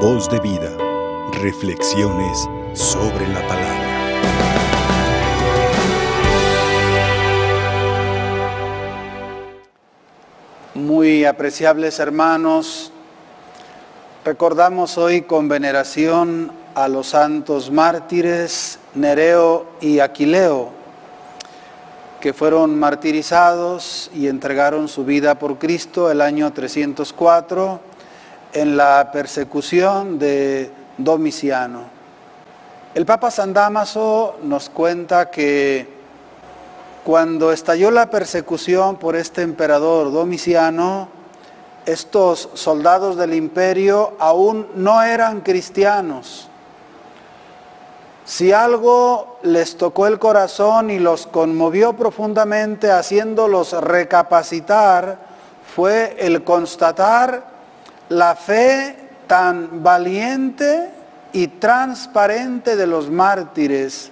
Voz de vida. Reflexiones sobre la palabra. Muy apreciables hermanos, recordamos hoy con veneración a los santos mártires Nereo y Aquileo, que fueron martirizados y entregaron su vida por Cristo el año 304 en la persecución de Domiciano. El Papa San Damaso nos cuenta que cuando estalló la persecución por este emperador Domiciano, estos soldados del imperio aún no eran cristianos. Si algo les tocó el corazón y los conmovió profundamente haciéndolos recapacitar, fue el constatar la fe tan valiente y transparente de los mártires,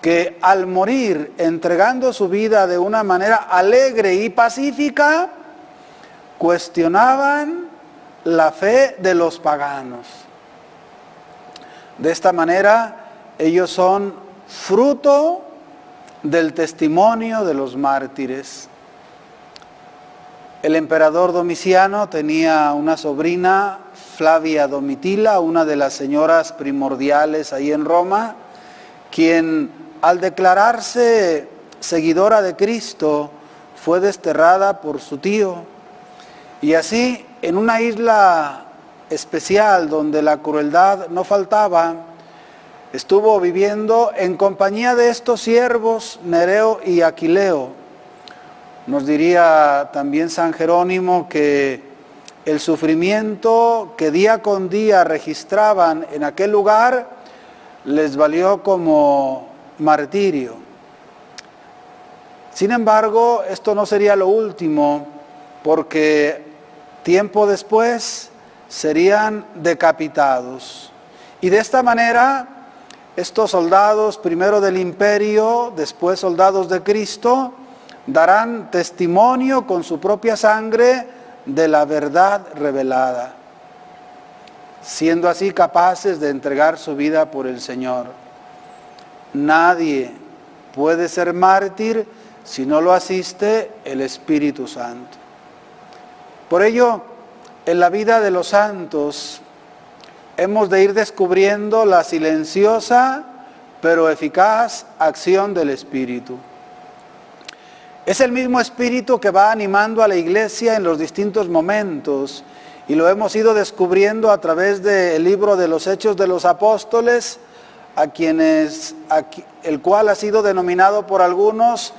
que al morir entregando su vida de una manera alegre y pacífica, cuestionaban la fe de los paganos. De esta manera, ellos son fruto del testimonio de los mártires. El emperador Domiciano tenía una sobrina, Flavia Domitila, una de las señoras primordiales ahí en Roma, quien al declararse seguidora de Cristo fue desterrada por su tío. Y así, en una isla especial donde la crueldad no faltaba, estuvo viviendo en compañía de estos siervos, Nereo y Aquileo. Nos diría también San Jerónimo que el sufrimiento que día con día registraban en aquel lugar les valió como martirio. Sin embargo, esto no sería lo último, porque tiempo después serían decapitados. Y de esta manera, estos soldados, primero del imperio, después soldados de Cristo, darán testimonio con su propia sangre de la verdad revelada, siendo así capaces de entregar su vida por el Señor. Nadie puede ser mártir si no lo asiste el Espíritu Santo. Por ello, en la vida de los santos hemos de ir descubriendo la silenciosa pero eficaz acción del Espíritu. Es el mismo Espíritu que va animando a la iglesia en los distintos momentos y lo hemos ido descubriendo a través del libro de los Hechos de los Apóstoles, a quienes, el cual ha sido denominado por algunos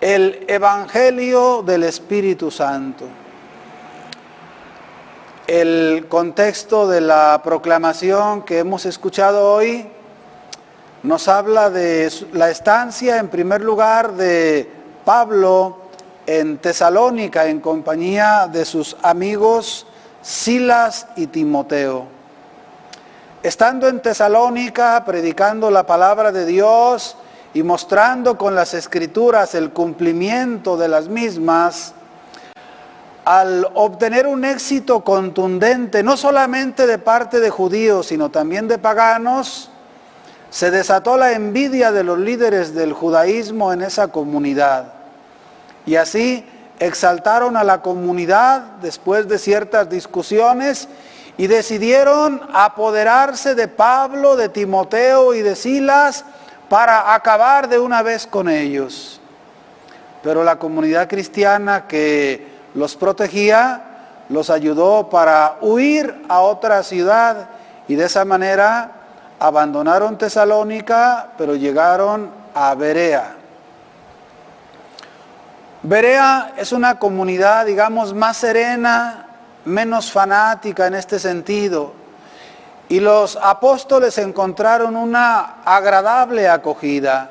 el Evangelio del Espíritu Santo. El contexto de la proclamación que hemos escuchado hoy nos habla de la estancia, en primer lugar, de Pablo en Tesalónica en compañía de sus amigos Silas y Timoteo. Estando en Tesalónica, predicando la palabra de Dios y mostrando con las escrituras el cumplimiento de las mismas, al obtener un éxito contundente, no solamente de parte de judíos, sino también de paganos, se desató la envidia de los líderes del judaísmo en esa comunidad. Y así exaltaron a la comunidad después de ciertas discusiones y decidieron apoderarse de Pablo, de Timoteo y de Silas para acabar de una vez con ellos. Pero la comunidad cristiana que los protegía, los ayudó para huir a otra ciudad y de esa manera abandonaron Tesalónica, pero llegaron a Berea. Berea es una comunidad, digamos, más serena, menos fanática en este sentido. Y los apóstoles encontraron una agradable acogida.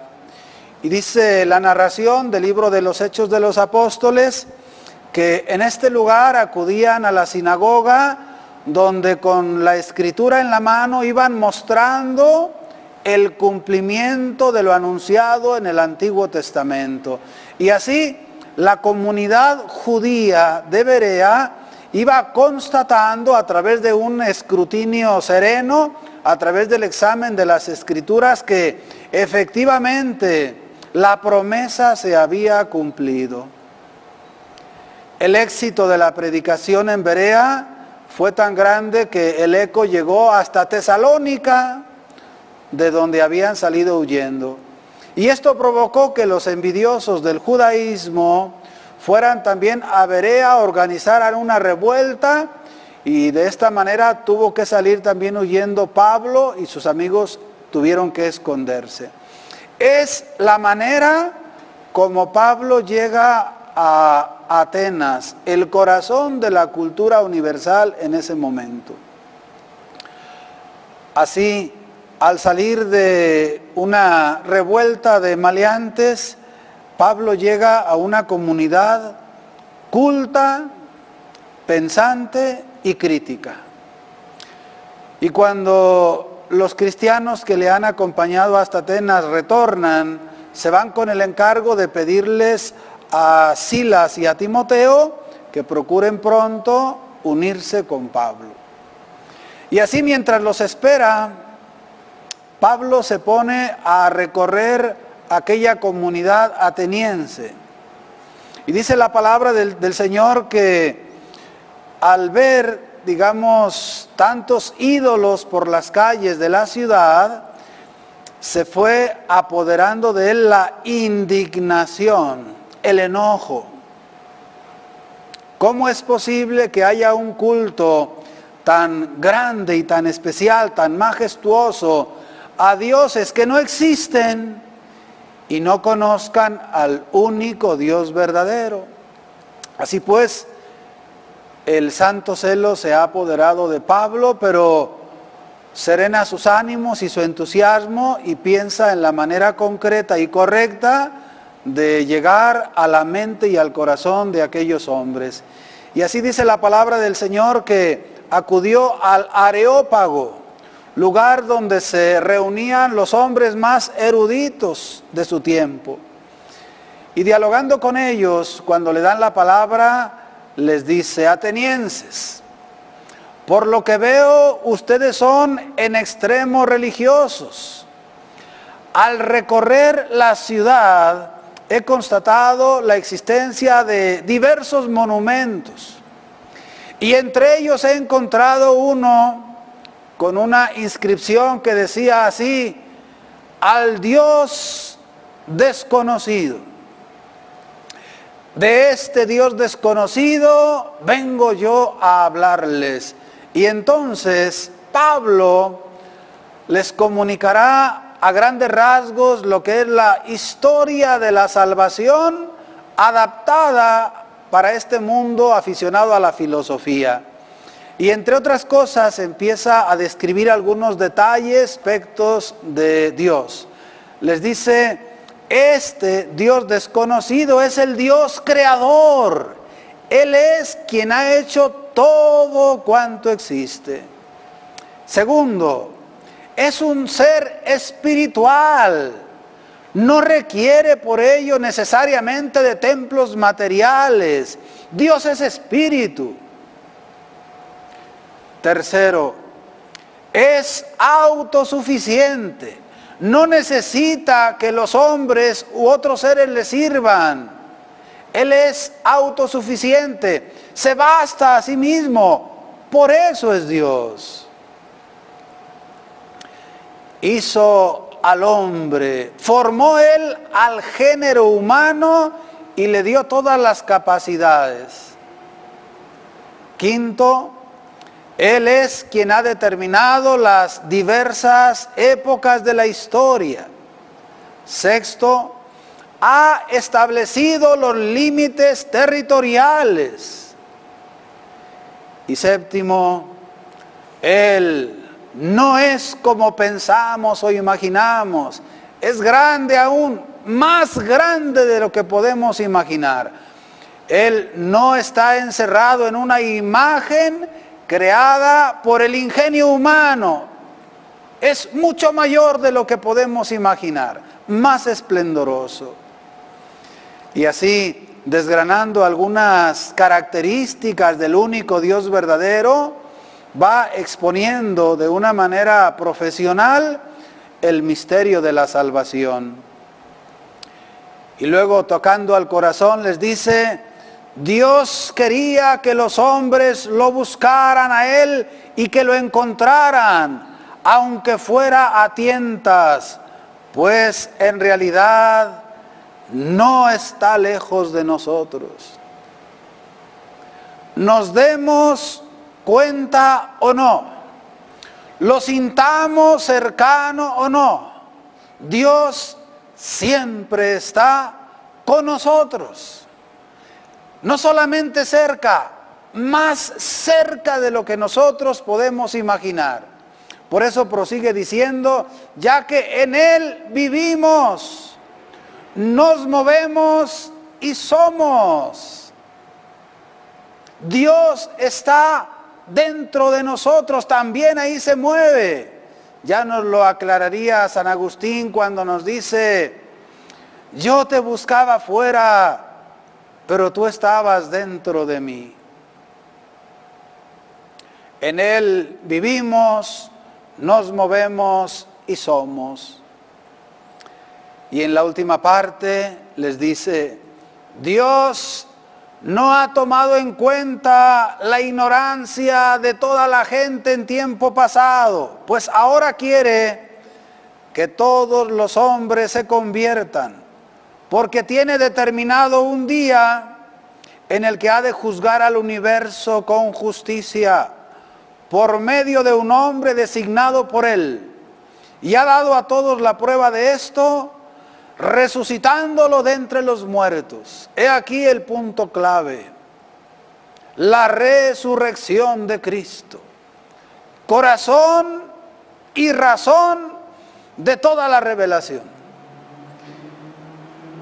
Y dice la narración del libro de los Hechos de los Apóstoles, que en este lugar acudían a la sinagoga donde con la escritura en la mano iban mostrando el cumplimiento de lo anunciado en el Antiguo Testamento. Y así la comunidad judía de Berea iba constatando a través de un escrutinio sereno, a través del examen de las escrituras, que efectivamente la promesa se había cumplido. El éxito de la predicación en Berea fue tan grande que el eco llegó hasta Tesalónica, de donde habían salido huyendo. Y esto provocó que los envidiosos del judaísmo fueran también a Berea, organizaran una revuelta y de esta manera tuvo que salir también huyendo Pablo y sus amigos tuvieron que esconderse. Es la manera como Pablo llega a Atenas, el corazón de la cultura universal en ese momento. Así, al salir de una revuelta de maleantes, Pablo llega a una comunidad culta, pensante y crítica. Y cuando los cristianos que le han acompañado hasta Atenas retornan, se van con el encargo de pedirles a Silas y a Timoteo que procuren pronto unirse con Pablo. Y así mientras los espera, Pablo se pone a recorrer aquella comunidad ateniense. Y dice la palabra del, del Señor que al ver, digamos, tantos ídolos por las calles de la ciudad, se fue apoderando de él la indignación, el enojo. ¿Cómo es posible que haya un culto tan grande y tan especial, tan majestuoso, a dioses que no existen y no conozcan al único Dios verdadero? Así pues, el santo celo se ha apoderado de Pablo, pero serena sus ánimos y su entusiasmo y piensa en la manera concreta y correcta de llegar a la mente y al corazón de aquellos hombres. Y así dice la palabra del Señor que acudió al Areópago, lugar donde se reunían los hombres más eruditos de su tiempo. Y dialogando con ellos, cuando le dan la palabra, les dice, atenienses, por lo que veo, ustedes son en extremo religiosos. Al recorrer la ciudad, he constatado la existencia de diversos monumentos. Y entre ellos he encontrado uno con una inscripción que decía así, al Dios desconocido. De este Dios desconocido vengo yo a hablarles. Y entonces Pablo les comunicará a grandes rasgos lo que es la historia de la salvación adaptada para este mundo aficionado a la filosofía. Y entre otras cosas empieza a describir algunos detalles, aspectos de Dios. Les dice, este Dios desconocido es el Dios creador. Él es quien ha hecho todo cuanto existe. Segundo, es un ser espiritual. No requiere por ello necesariamente de templos materiales. Dios es espíritu. Tercero, es autosuficiente. No necesita que los hombres u otros seres le sirvan. Él es autosuficiente. Se basta a sí mismo. Por eso es Dios hizo al hombre, formó él al género humano y le dio todas las capacidades. Quinto, él es quien ha determinado las diversas épocas de la historia. Sexto, ha establecido los límites territoriales. Y séptimo, Él no es como pensamos o imaginamos, es grande aún, más grande de lo que podemos imaginar. Él no está encerrado en una imagen creada por el ingenio humano. Es mucho mayor de lo que podemos imaginar, más esplendoroso. Y así desgranando algunas características del único Dios verdadero, va exponiendo de una manera profesional el misterio de la salvación. Y luego tocando al corazón les dice, Dios quería que los hombres lo buscaran a Él y que lo encontraran, aunque fuera a tientas, pues en realidad no está lejos de nosotros. Nos demos cuenta o no, lo sintamos cercano o no, Dios siempre está con nosotros. No solamente cerca, más cerca de lo que nosotros podemos imaginar. Por eso prosigue diciendo, ya que en Él vivimos, nos movemos y somos. Dios está dentro de nosotros, también ahí se mueve. Ya nos lo aclararía San Agustín cuando nos dice, yo te buscaba fuera, pero tú estabas dentro de mí. En Él vivimos, nos movemos y somos. Y en la última parte les dice, Dios no ha tomado en cuenta la ignorancia de toda la gente en tiempo pasado, pues ahora quiere que todos los hombres se conviertan, porque tiene determinado un día en el que ha de juzgar al universo con justicia por medio de un hombre designado por él. Y ha dado a todos la prueba de esto resucitándolo de entre los muertos. He aquí el punto clave. La resurrección de Cristo. Corazón y razón de toda la revelación.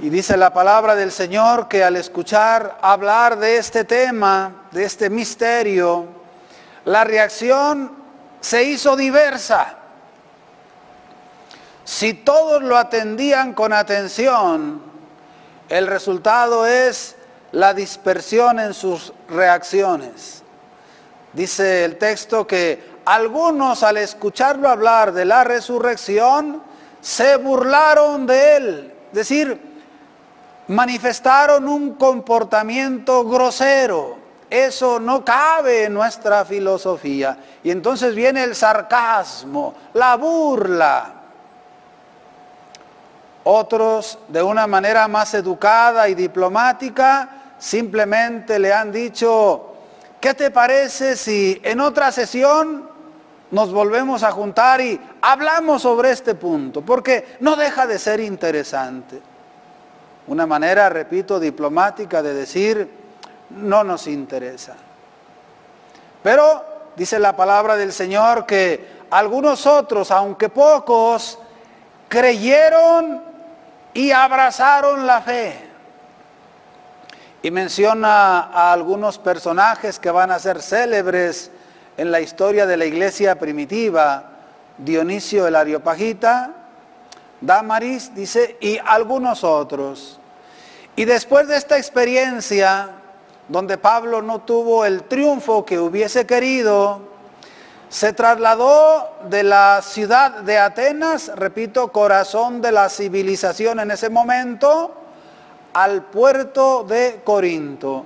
Y dice la palabra del Señor que al escuchar hablar de este tema, de este misterio, la reacción se hizo diversa. Si todos lo atendían con atención, el resultado es la dispersión en sus reacciones. Dice el texto que algunos al escucharlo hablar de la resurrección se burlaron de él, es decir, manifestaron un comportamiento grosero. Eso no cabe en nuestra filosofía. Y entonces viene el sarcasmo, la burla. Otros, de una manera más educada y diplomática, simplemente le han dicho, ¿qué te parece si en otra sesión nos volvemos a juntar y hablamos sobre este punto? Porque no deja de ser interesante. Una manera, repito, diplomática de decir, no nos interesa. Pero dice la palabra del Señor que algunos otros, aunque pocos, creyeron y abrazaron la fe. Y menciona a algunos personajes que van a ser célebres en la historia de la iglesia primitiva. Dionisio el Areopagita, Damaris, dice, y algunos otros. Y después de esta experiencia, donde Pablo no tuvo el triunfo que hubiese querido, se trasladó de la ciudad de Atenas, repito, corazón de la civilización en ese momento, al puerto de Corinto.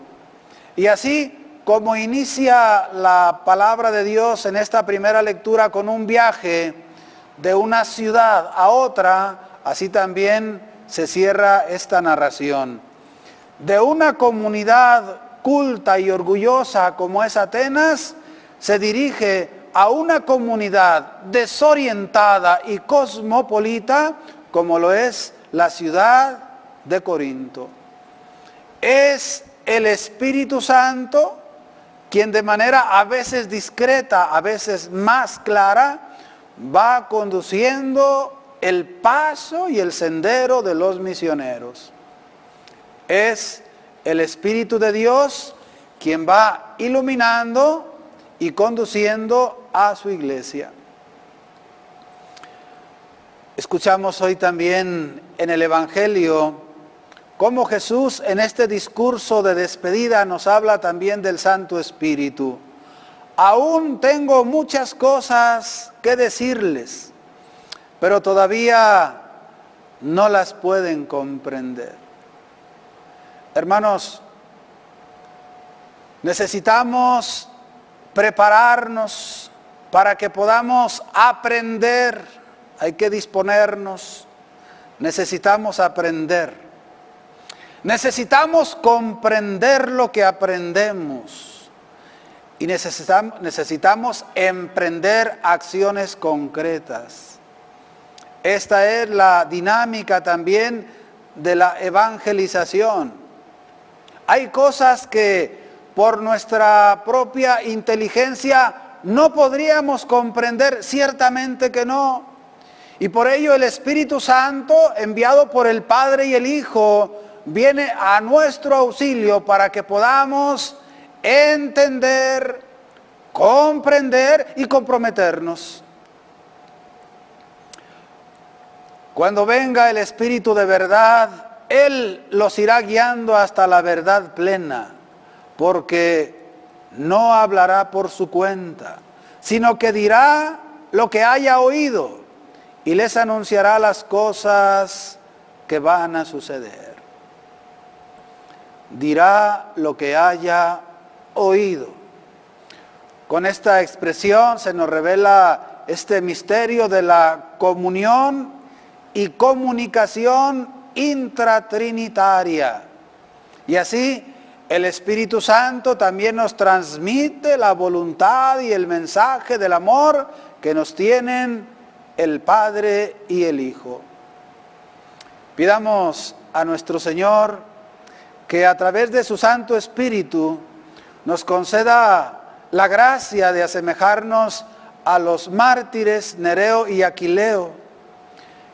Y así como inicia la palabra de Dios en esta primera lectura con un viaje de una ciudad a otra, así también se cierra esta narración. De una comunidad culta y orgullosa como es Atenas, se dirige a una comunidad desorientada y cosmopolita como lo es la ciudad de Corinto. Es el Espíritu Santo quien de manera a veces discreta, a veces más clara, va conduciendo el paso y el sendero de los misioneros. Es el Espíritu de Dios quien va iluminando y conduciendo a su iglesia. Escuchamos hoy también en el Evangelio cómo Jesús en este discurso de despedida nos habla también del Santo Espíritu. Aún tengo muchas cosas que decirles, pero todavía no las pueden comprender. Hermanos, necesitamos prepararnos para que podamos aprender. Hay que disponernos. Necesitamos aprender. Necesitamos comprender lo que aprendemos. Y necesitamos, necesitamos emprender acciones concretas. Esta es la dinámica también de la evangelización. Hay cosas que por nuestra propia inteligencia no podríamos comprender, ciertamente que no. Y por ello el Espíritu Santo, enviado por el Padre y el Hijo, viene a nuestro auxilio para que podamos entender, comprender y comprometernos. Cuando venga el Espíritu de verdad, Él los irá guiando hasta la verdad plena porque no hablará por su cuenta, sino que dirá lo que haya oído y les anunciará las cosas que van a suceder. Dirá lo que haya oído. Con esta expresión se nos revela este misterio de la comunión y comunicación intratrinitaria. Y así el Espíritu Santo también nos transmite la voluntad y el mensaje del amor que nos tienen el Padre y el Hijo. Pidamos a nuestro Señor que a través de su Santo Espíritu nos conceda la gracia de asemejarnos a los mártires Nereo y Aquileo,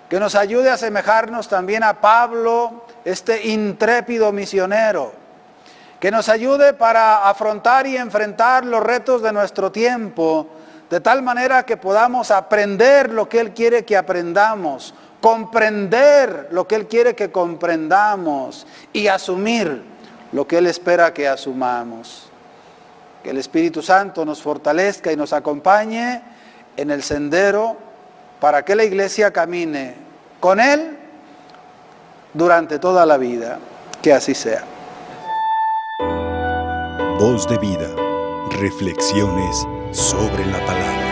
que nos ayude a asemejarnos también a Pablo, este intrépido misionero que nos ayude para afrontar y enfrentar los retos de nuestro tiempo, de tal manera que podamos aprender lo que Él quiere que aprendamos, comprender lo que Él quiere que comprendamos y asumir lo que Él espera que asumamos. Que el Espíritu Santo nos fortalezca y nos acompañe en el sendero para que la iglesia camine con Él durante toda la vida. Que así sea. Voz de vida. Reflexiones sobre la palabra.